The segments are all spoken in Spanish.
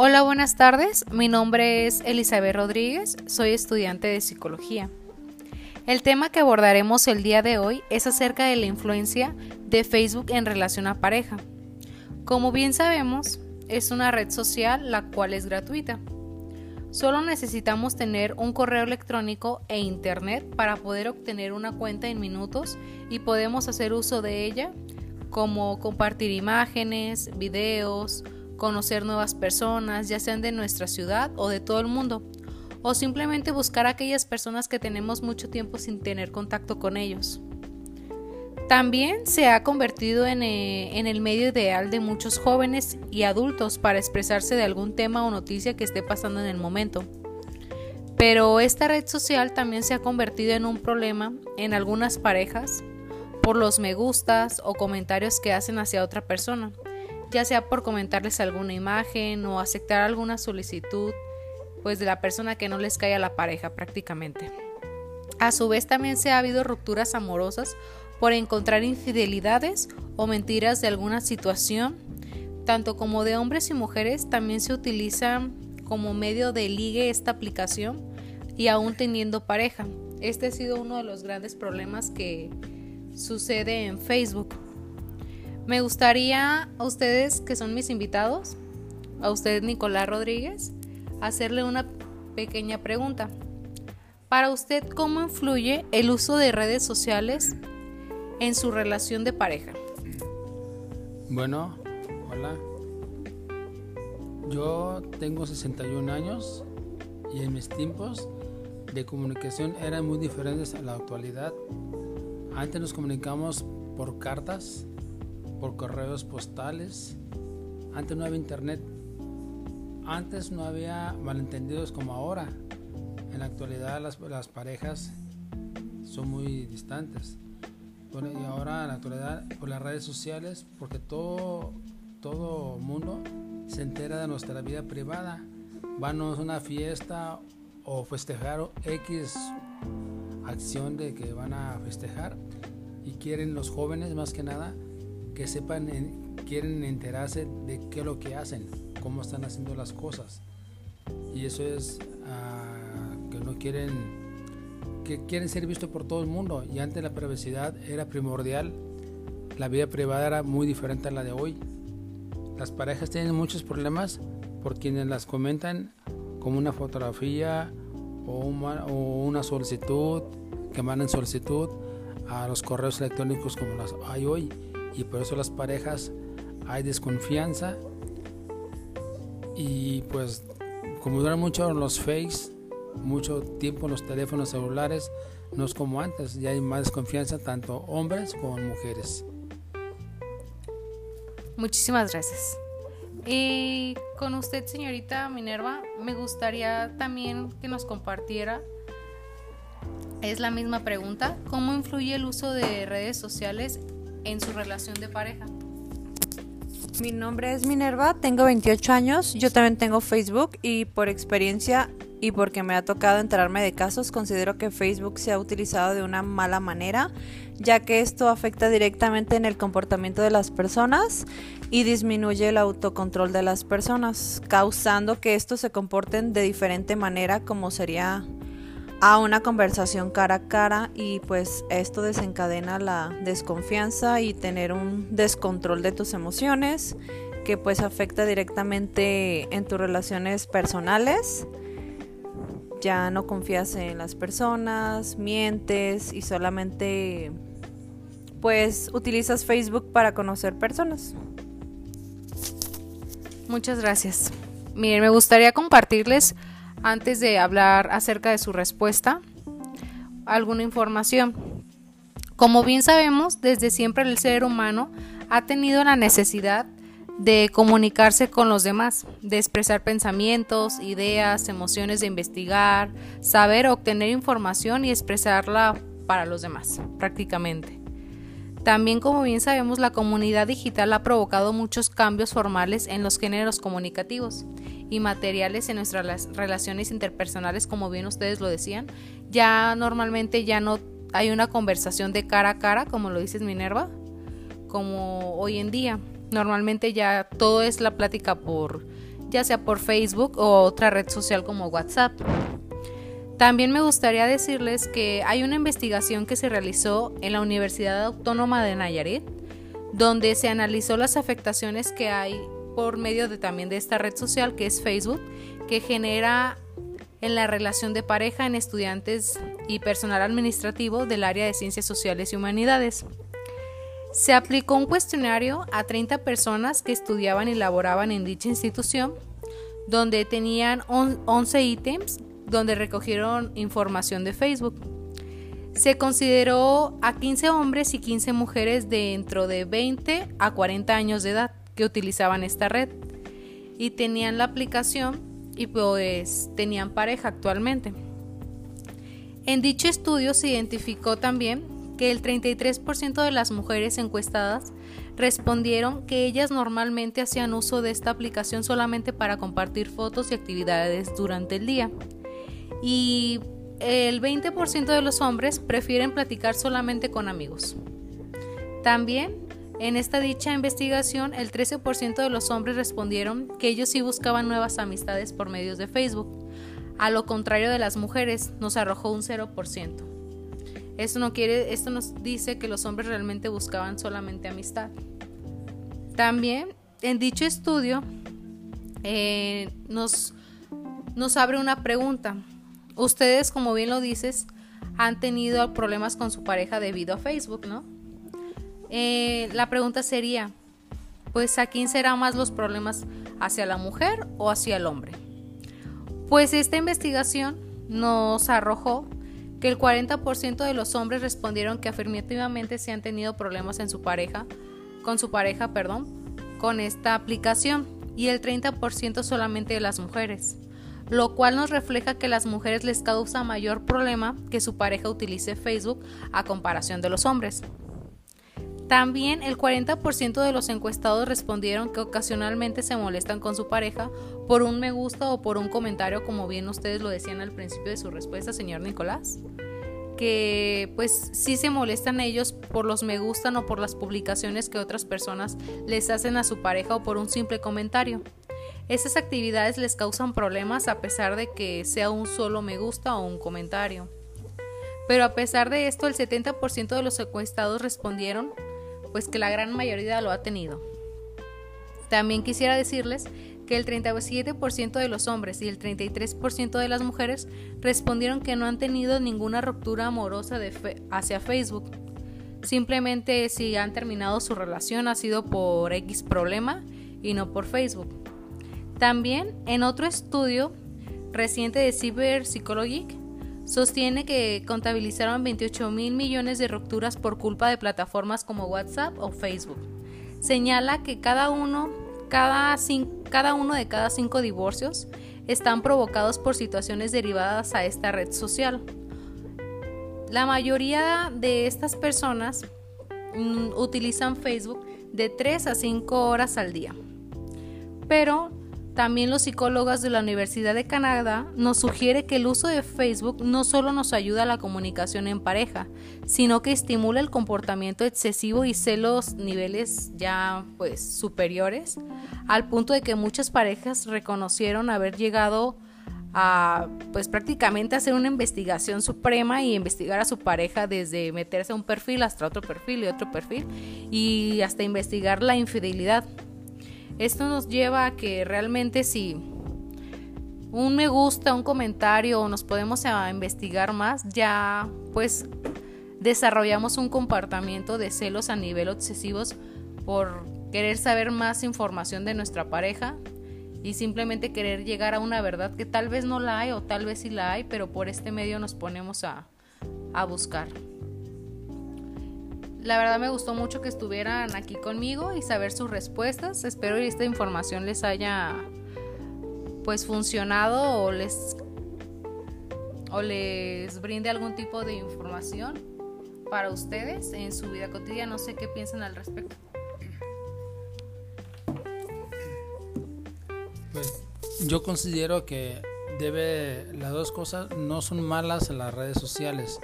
Hola, buenas tardes. Mi nombre es Elizabeth Rodríguez, soy estudiante de psicología. El tema que abordaremos el día de hoy es acerca de la influencia de Facebook en relación a pareja. Como bien sabemos, es una red social la cual es gratuita. Solo necesitamos tener un correo electrónico e internet para poder obtener una cuenta en minutos y podemos hacer uso de ella como compartir imágenes, videos, conocer nuevas personas, ya sean de nuestra ciudad o de todo el mundo, o simplemente buscar a aquellas personas que tenemos mucho tiempo sin tener contacto con ellos. También se ha convertido en, eh, en, el medio ideal de muchos jóvenes y adultos para expresarse de algún tema o noticia que esté pasando en el momento. Pero esta red social también se ha convertido en un problema en algunas parejas por los me gustas o comentarios que hacen hacia otra persona, ya sea por comentarles alguna imagen o aceptar alguna solicitud pues de la persona que no les cae a la pareja prácticamente. A su vez también se ha habido rupturas amorosas por encontrar infidelidades o mentiras de alguna situación, tanto como de hombres y mujeres, también se utiliza como medio de ligue esta aplicación y aún teniendo pareja. Este ha sido uno de los grandes problemas que sucede en Facebook. Me gustaría a ustedes que son mis invitados, a usted Nicolás Rodríguez, hacerle una pequeña pregunta. Para usted, ¿cómo influye el uso de redes sociales en su relación de pareja? Bueno, hola. Yo tengo 61 años y en mis tiempos de comunicación eran muy diferentes a la actualidad. Antes nos comunicamos por cartas, por correos postales. Antes no había internet. Antes no había malentendidos como ahora. En la actualidad las, las parejas son muy distantes y ahora en la actualidad por las redes sociales, porque todo todo mundo se entera de nuestra vida privada. Van a una fiesta o festejar X acción de que van a festejar y quieren los jóvenes más que nada que sepan, quieren enterarse de qué es lo que hacen, cómo están haciendo las cosas. Y eso es ah, que no quieren que quieren ser vistos por todo el mundo y antes la privacidad era primordial, la vida privada era muy diferente a la de hoy. Las parejas tienen muchos problemas por quienes las comentan como una fotografía o una, solicitud, que mandan solicitud a los correos electrónicos como las hay hoy y por eso las parejas hay desconfianza y pues como duran mucho los fakes mucho tiempo los teléfonos celulares, no es como antes, ya hay más desconfianza tanto hombres como mujeres. Muchísimas gracias. Y con usted, señorita Minerva, me gustaría también que nos compartiera, es la misma pregunta, ¿cómo influye el uso de redes sociales en su relación de pareja? Mi nombre es Minerva, tengo 28 años, yo también tengo Facebook y por experiencia y porque me ha tocado enterarme de casos, considero que Facebook se ha utilizado de una mala manera, ya que esto afecta directamente en el comportamiento de las personas y disminuye el autocontrol de las personas, causando que estos se comporten de diferente manera como sería a una conversación cara a cara y pues esto desencadena la desconfianza y tener un descontrol de tus emociones que pues afecta directamente en tus relaciones personales ya no confías en las personas, mientes y solamente pues utilizas Facebook para conocer personas. Muchas gracias. Miren, me gustaría compartirles antes de hablar acerca de su respuesta alguna información. Como bien sabemos, desde siempre el ser humano ha tenido la necesidad de comunicarse con los demás, de expresar pensamientos, ideas, emociones, de investigar, saber, obtener información y expresarla para los demás, prácticamente. También, como bien sabemos, la comunidad digital ha provocado muchos cambios formales en los géneros comunicativos y materiales en nuestras relaciones interpersonales, como bien ustedes lo decían. Ya normalmente ya no hay una conversación de cara a cara, como lo dices Minerva, como hoy en día. Normalmente ya todo es la plática por ya sea por Facebook o otra red social como WhatsApp. También me gustaría decirles que hay una investigación que se realizó en la Universidad Autónoma de Nayarit, donde se analizó las afectaciones que hay por medio de también de esta red social que es Facebook, que genera en la relación de pareja en estudiantes y personal administrativo del área de ciencias sociales y humanidades. Se aplicó un cuestionario a 30 personas que estudiaban y laboraban en dicha institución, donde tenían 11 ítems donde recogieron información de Facebook. Se consideró a 15 hombres y 15 mujeres dentro de 20 a 40 años de edad que utilizaban esta red y tenían la aplicación y pues tenían pareja actualmente. En dicho estudio se identificó también que el 33% de las mujeres encuestadas respondieron que ellas normalmente hacían uso de esta aplicación solamente para compartir fotos y actividades durante el día. Y el 20% de los hombres prefieren platicar solamente con amigos. También en esta dicha investigación, el 13% de los hombres respondieron que ellos sí buscaban nuevas amistades por medios de Facebook. A lo contrario de las mujeres, nos arrojó un 0%. Esto no quiere, esto nos dice que los hombres realmente buscaban solamente amistad. También en dicho estudio eh, nos, nos abre una pregunta. Ustedes, como bien lo dices, han tenido problemas con su pareja debido a Facebook, ¿no? Eh, la pregunta sería, pues ¿a quién serán más los problemas? ¿Hacia la mujer o hacia el hombre? Pues esta investigación nos arrojó que el 40% de los hombres respondieron que afirmativamente se han tenido problemas en su pareja, con su pareja, perdón, con esta aplicación y el 30% solamente de las mujeres, lo cual nos refleja que las mujeres les causa mayor problema que su pareja utilice Facebook a comparación de los hombres. También el 40% de los encuestados respondieron que ocasionalmente se molestan con su pareja por un me gusta o por un comentario, como bien ustedes lo decían al principio de su respuesta, señor Nicolás. Que pues sí se molestan ellos por los me gustan o por las publicaciones que otras personas les hacen a su pareja o por un simple comentario. Esas actividades les causan problemas a pesar de que sea un solo me gusta o un comentario. Pero a pesar de esto, el 70% de los encuestados respondieron pues que la gran mayoría lo ha tenido. También quisiera decirles que el 37% de los hombres y el 33% de las mujeres respondieron que no han tenido ninguna ruptura amorosa de hacia Facebook. Simplemente si han terminado su relación ha sido por X problema y no por Facebook. También en otro estudio reciente de Cyber Psychologic sostiene que contabilizaron 28 mil millones de rupturas por culpa de plataformas como WhatsApp o Facebook. Señala que cada uno, cada, cada uno de cada cinco divorcios están provocados por situaciones derivadas a esta red social. La mayoría de estas personas mm, utilizan Facebook de 3 a 5 horas al día. Pero también los psicólogos de la Universidad de Canadá nos sugiere que el uso de Facebook no solo nos ayuda a la comunicación en pareja, sino que estimula el comportamiento excesivo y celos niveles ya pues superiores, al punto de que muchas parejas reconocieron haber llegado a pues prácticamente hacer una investigación suprema y investigar a su pareja desde meterse a un perfil hasta otro perfil y otro perfil y hasta investigar la infidelidad. Esto nos lleva a que realmente si un me gusta, un comentario o nos podemos investigar más, ya pues desarrollamos un comportamiento de celos a nivel obsesivos por querer saber más información de nuestra pareja y simplemente querer llegar a una verdad que tal vez no la hay o tal vez sí la hay, pero por este medio nos ponemos a, a buscar. La verdad me gustó mucho que estuvieran aquí conmigo y saber sus respuestas. Espero que esta información les haya pues funcionado o les o les brinde algún tipo de información para ustedes en su vida cotidiana. No sé qué piensan al respecto. Pues yo considero que debe las dos cosas no son malas en las redes sociales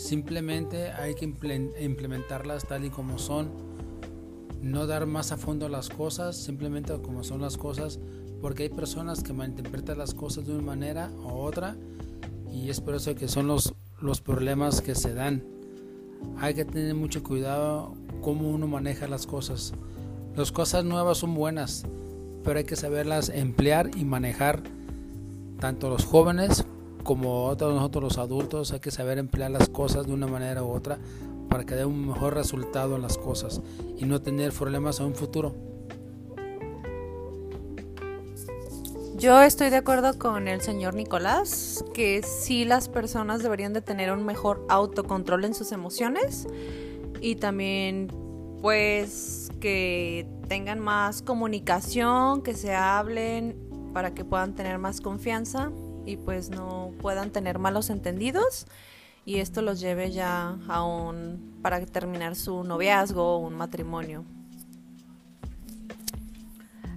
Simplemente hay que implementarlas tal y como son, no dar más a fondo las cosas, simplemente como son las cosas, porque hay personas que malinterpretan las cosas de una manera u otra y es por eso que son los, los problemas que se dan. Hay que tener mucho cuidado cómo uno maneja las cosas. Las cosas nuevas son buenas, pero hay que saberlas emplear y manejar tanto los jóvenes como otros nosotros los adultos hay que saber emplear las cosas de una manera u otra para que dé un mejor resultado en las cosas y no tener problemas en un futuro. Yo estoy de acuerdo con el señor Nicolás que sí las personas deberían de tener un mejor autocontrol en sus emociones y también pues que tengan más comunicación, que se hablen para que puedan tener más confianza y pues no puedan tener malos entendidos y esto los lleve ya a un para terminar su noviazgo o un matrimonio.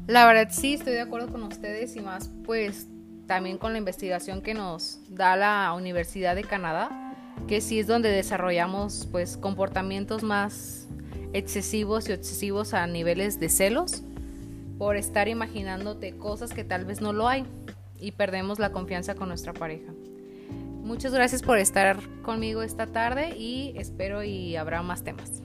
La verdad sí, estoy de acuerdo con ustedes y más pues también con la investigación que nos da la Universidad de Canadá, que sí es donde desarrollamos pues comportamientos más excesivos y obsesivos a niveles de celos por estar imaginándote cosas que tal vez no lo hay y perdemos la confianza con nuestra pareja. Muchas gracias por estar conmigo esta tarde y espero y habrá más temas.